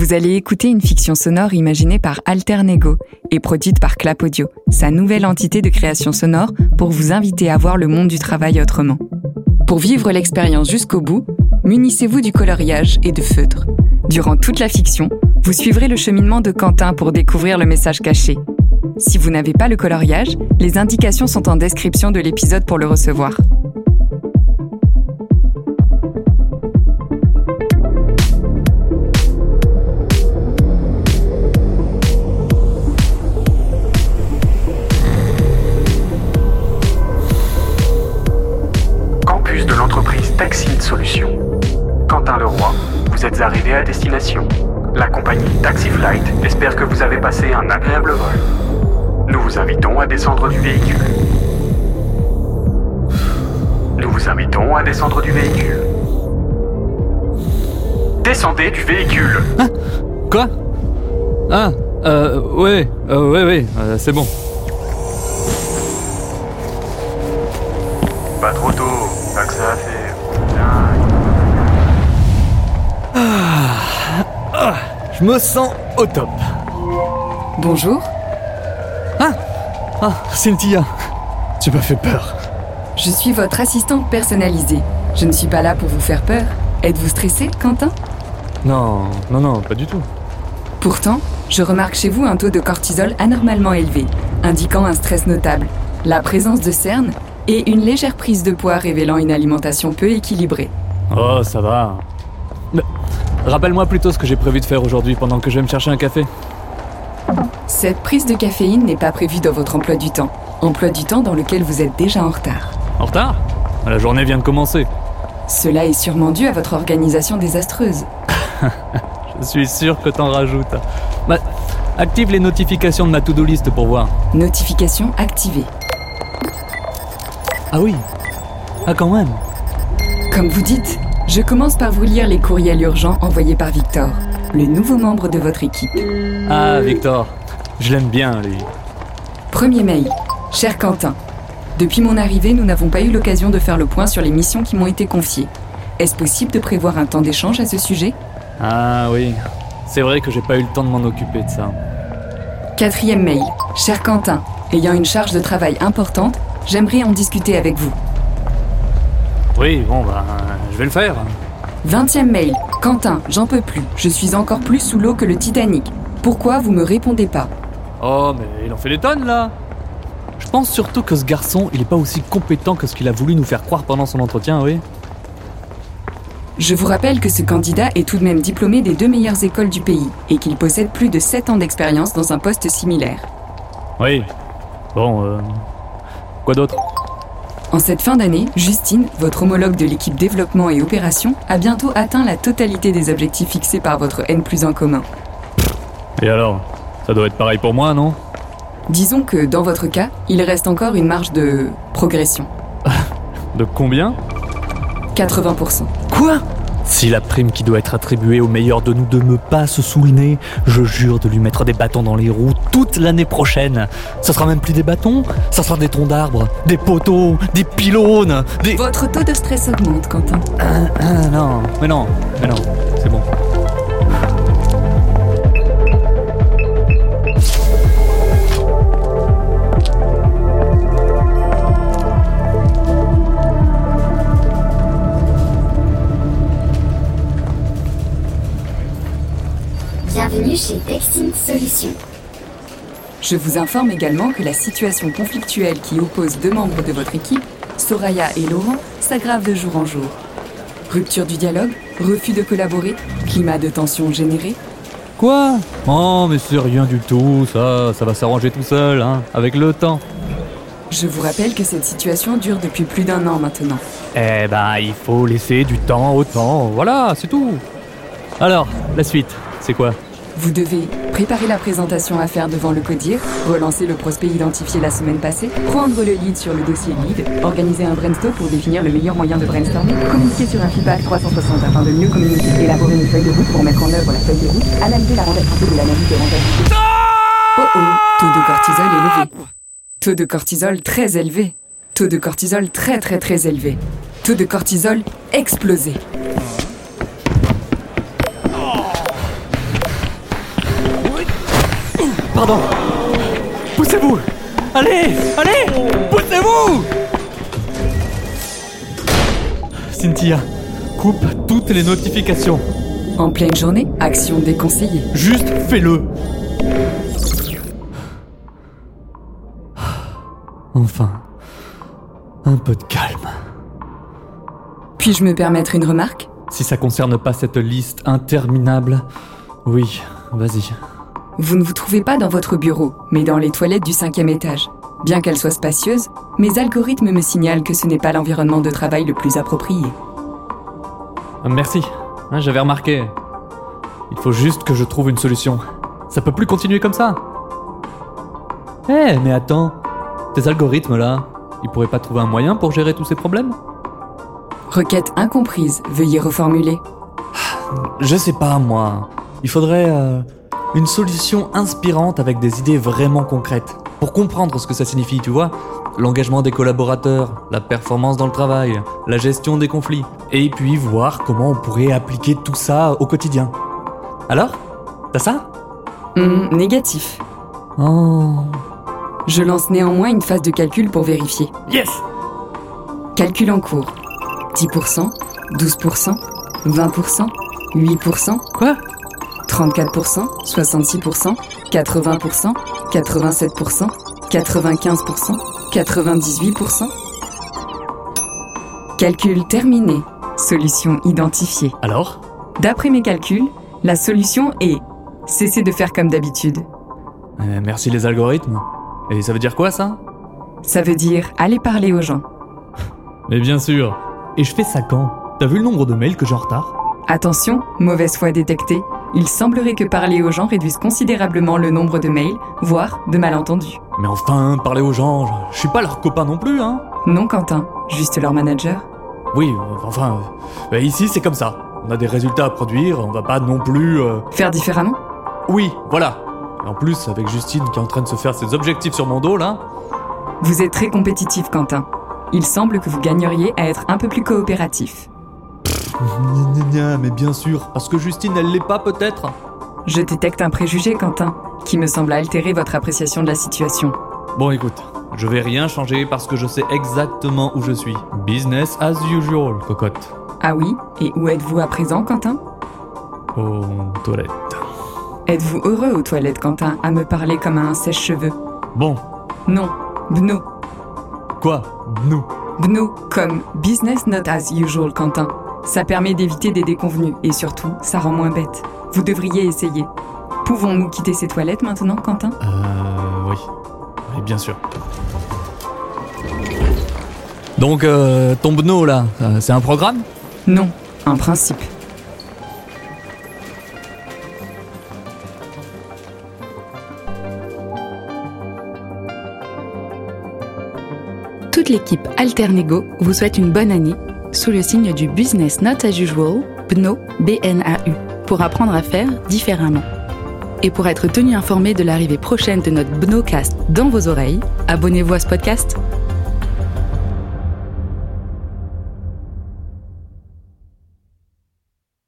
Vous allez écouter une fiction sonore imaginée par Alternego et produite par Clap Audio, sa nouvelle entité de création sonore pour vous inviter à voir le monde du travail autrement. Pour vivre l'expérience jusqu'au bout, munissez-vous du coloriage et de feutre. Durant toute la fiction, vous suivrez le cheminement de Quentin pour découvrir le message caché. Si vous n'avez pas le coloriage, les indications sont en description de l'épisode pour le recevoir. Compagnie Taxi Flight espère que vous avez passé un agréable vol. Nous vous invitons à descendre du véhicule. Nous vous invitons à descendre du véhicule. Descendez du véhicule. Quoi? Ah, euh, ouais, euh, ouais, ouais, euh, c'est bon. Pas trop tôt, Je me sens au top. Bonjour, Ah, ah, Cynthia, tu m'as fait peur. je suis votre assistante personnalisée. Je ne suis pas là pour vous faire peur. Êtes-vous stressé, Quentin? Non, non, non, pas du tout. Pourtant, je remarque chez vous un taux de cortisol anormalement élevé, indiquant un stress notable, la présence de cernes et une légère prise de poids révélant une alimentation peu équilibrée. Oh, ça va. Rappelle-moi plutôt ce que j'ai prévu de faire aujourd'hui pendant que je vais me chercher un café. Cette prise de caféine n'est pas prévue dans votre emploi du temps, emploi du temps dans lequel vous êtes déjà en retard. En retard La journée vient de commencer. Cela est sûrement dû à votre organisation désastreuse. Je suis sûr que t'en rajoutes. Bah, active les notifications de ma to-do list pour voir. Notification activée. Ah oui Ah quand même Comme vous dites, je commence par vous lire les courriels urgents envoyés par Victor, le nouveau membre de votre équipe. Ah, Victor. Je l'aime bien, lui. Premier mail. Cher Quentin, depuis mon arrivée, nous n'avons pas eu l'occasion de faire le point sur les missions qui m'ont été confiées. Est-ce possible de prévoir un temps d'échange à ce sujet? Ah oui. C'est vrai que j'ai pas eu le temps de m'en occuper de ça. Quatrième mail. Cher Quentin, ayant une charge de travail importante, j'aimerais en discuter avec vous. Oui, bon, bah, je vais le faire. Vingtième mail. Quentin, j'en peux plus. Je suis encore plus sous l'eau que le Titanic. Pourquoi vous me répondez pas Oh, mais il en fait des tonnes, là Je pense surtout que ce garçon, il est pas aussi compétent que ce qu'il a voulu nous faire croire pendant son entretien, oui. Je vous rappelle que ce candidat est tout de même diplômé des deux meilleures écoles du pays et qu'il possède plus de 7 ans d'expérience dans un poste similaire. Oui. Bon, euh... Quoi d'autre? En cette fin d'année, Justine, votre homologue de l'équipe développement et opération, a bientôt atteint la totalité des objectifs fixés par votre N plus 1 commun. Et alors? Ça doit être pareil pour moi, non? Disons que dans votre cas, il reste encore une marge de progression. De combien? 80%. Quoi? Si la prime qui doit être attribuée au meilleur de nous deux me passe sous le nez, je jure de lui mettre des bâtons dans les roues toute l'année prochaine. Ça sera même plus des bâtons, ça sera des troncs d'arbres, des poteaux, des pylônes, des... Votre taux de stress augmente, Quentin. Ah non, mais non, mais non, chez Textine Solutions. Je vous informe également que la situation conflictuelle qui oppose deux membres de votre équipe, Soraya et Laurent, s'aggrave de jour en jour. Rupture du dialogue, refus de collaborer, climat de tension généré. Quoi? Oh, mais c'est rien du tout, ça, ça va s'arranger tout seul, hein, avec le temps. Je vous rappelle que cette situation dure depuis plus d'un an maintenant. Eh ben, il faut laisser du temps au temps, voilà, c'est tout. Alors, la suite, c'est quoi? Vous devez préparer la présentation à faire devant le CODIR, relancer le prospect identifié la semaine passée, prendre le lead sur le dossier lead, organiser un brainstorm pour définir le meilleur moyen de brainstormer, communiquer sur un feedback 360 afin de mieux communiquer, élaborer une feuille de route pour mettre en œuvre la feuille de route, analyser la rentabilité de l'analyse de rentabilité. Oh oh, taux de cortisol élevé. Taux de cortisol très élevé. Taux de cortisol très très très élevé. Taux de cortisol explosé. Pardon. Poussez-vous Allez Allez Poussez-vous Cynthia, coupe toutes les notifications. En pleine journée, action déconseillée. Juste fais-le. Enfin, un peu de calme. Puis-je me permettre une remarque? Si ça concerne pas cette liste interminable, oui, vas-y. Vous ne vous trouvez pas dans votre bureau, mais dans les toilettes du cinquième étage. Bien qu'elles soient spacieuses, mes algorithmes me signalent que ce n'est pas l'environnement de travail le plus approprié. Merci, Hein, j'avais remarqué. Il faut juste que je trouve une solution. Ça peut plus continuer comme ça. Eh, mais attends, tes algorithmes là, ils pourraient pas trouver un moyen pour gérer tous ces problèmes? Requête incomprise, veuillez reformuler. Je sais pas, moi. Il faudrait euh, une solution inspirante avec des idées vraiment concrètes. Pour comprendre ce que ça signifie, tu vois. L'engagement des collaborateurs, la performance dans le travail, la gestion des conflits. Et puis voir comment on pourrait appliquer tout ça au quotidien. Alors T'as ça? Hmm, négatif. Oh. Je lance néanmoins une phase de calcul pour vérifier. Yes Calcul en cours. 10%, 12%, 20%, 8%, Quoi? 34%, 66%, 80%, 87%, 95%, 98%. Calcul terminé. Solution identifiée. Alors? D'après mes calculs, la solution est cesser de faire comme d'habitude. Euh, Merci les algorithmes. Et ça veut dire quoi ça? Ça veut dire aller parler aux gens. Mais bien sûr. Et je fais ça quand? T'as vu le nombre de mails que j'ai en retard? Attention, mauvaise foi détectée. Il semblerait que parler aux gens réduise considérablement le nombre de mails, voire de malentendus. Mais enfin, parler aux gens, je- suis pas leur copain non plus, hein Non, Quentin, juste leur manager. Oui, enfin, euh, ici c'est comme ça. On a des résultats à produire, on va pas non plus... euh, Faire différemment? Oui, voilà. Et en plus, avec Justine qui est en train de se faire ses objectifs sur mon dos, là... Vous êtes très compétitif, Quentin. Il semble que vous gagneriez à être un peu plus coopératif. Gna, gna, gna, mais bien sûr, parce que Justine, elle l'est pas peut-être Je détecte un préjugé, Quentin, qui me semble altérer votre appréciation de la situation. Bon, écoute, je vais rien changer parce que je sais exactement où je suis. Business as usual, cocotte. Ah oui Et où êtes-vous à présent, Quentin? Aux toilettes. Êtes-vous heureux aux toilettes, Quentin, à me parler comme à un sèche-cheveux? Bon, Non, Bno. quoi? Nous Bno comme business not as usual, Quentin. Ça permet d'éviter des déconvenus et surtout, ça rend moins bête. Vous devriez essayer. Pouvons-nous quitter ces toilettes maintenant, Quentin? Euh, oui. Oui, bien sûr. Donc, euh, ton bno, là, euh, c'est un programme? Non, un principe. Toute l'équipe Alternego vous souhaite une bonne année sous le signe du Business Not As Usual, BNO, BNAU, pour apprendre à faire différemment. Et pour être tenu informé de l'arrivée prochaine de notre BNOcast dans vos oreilles, abonnez-vous à ce podcast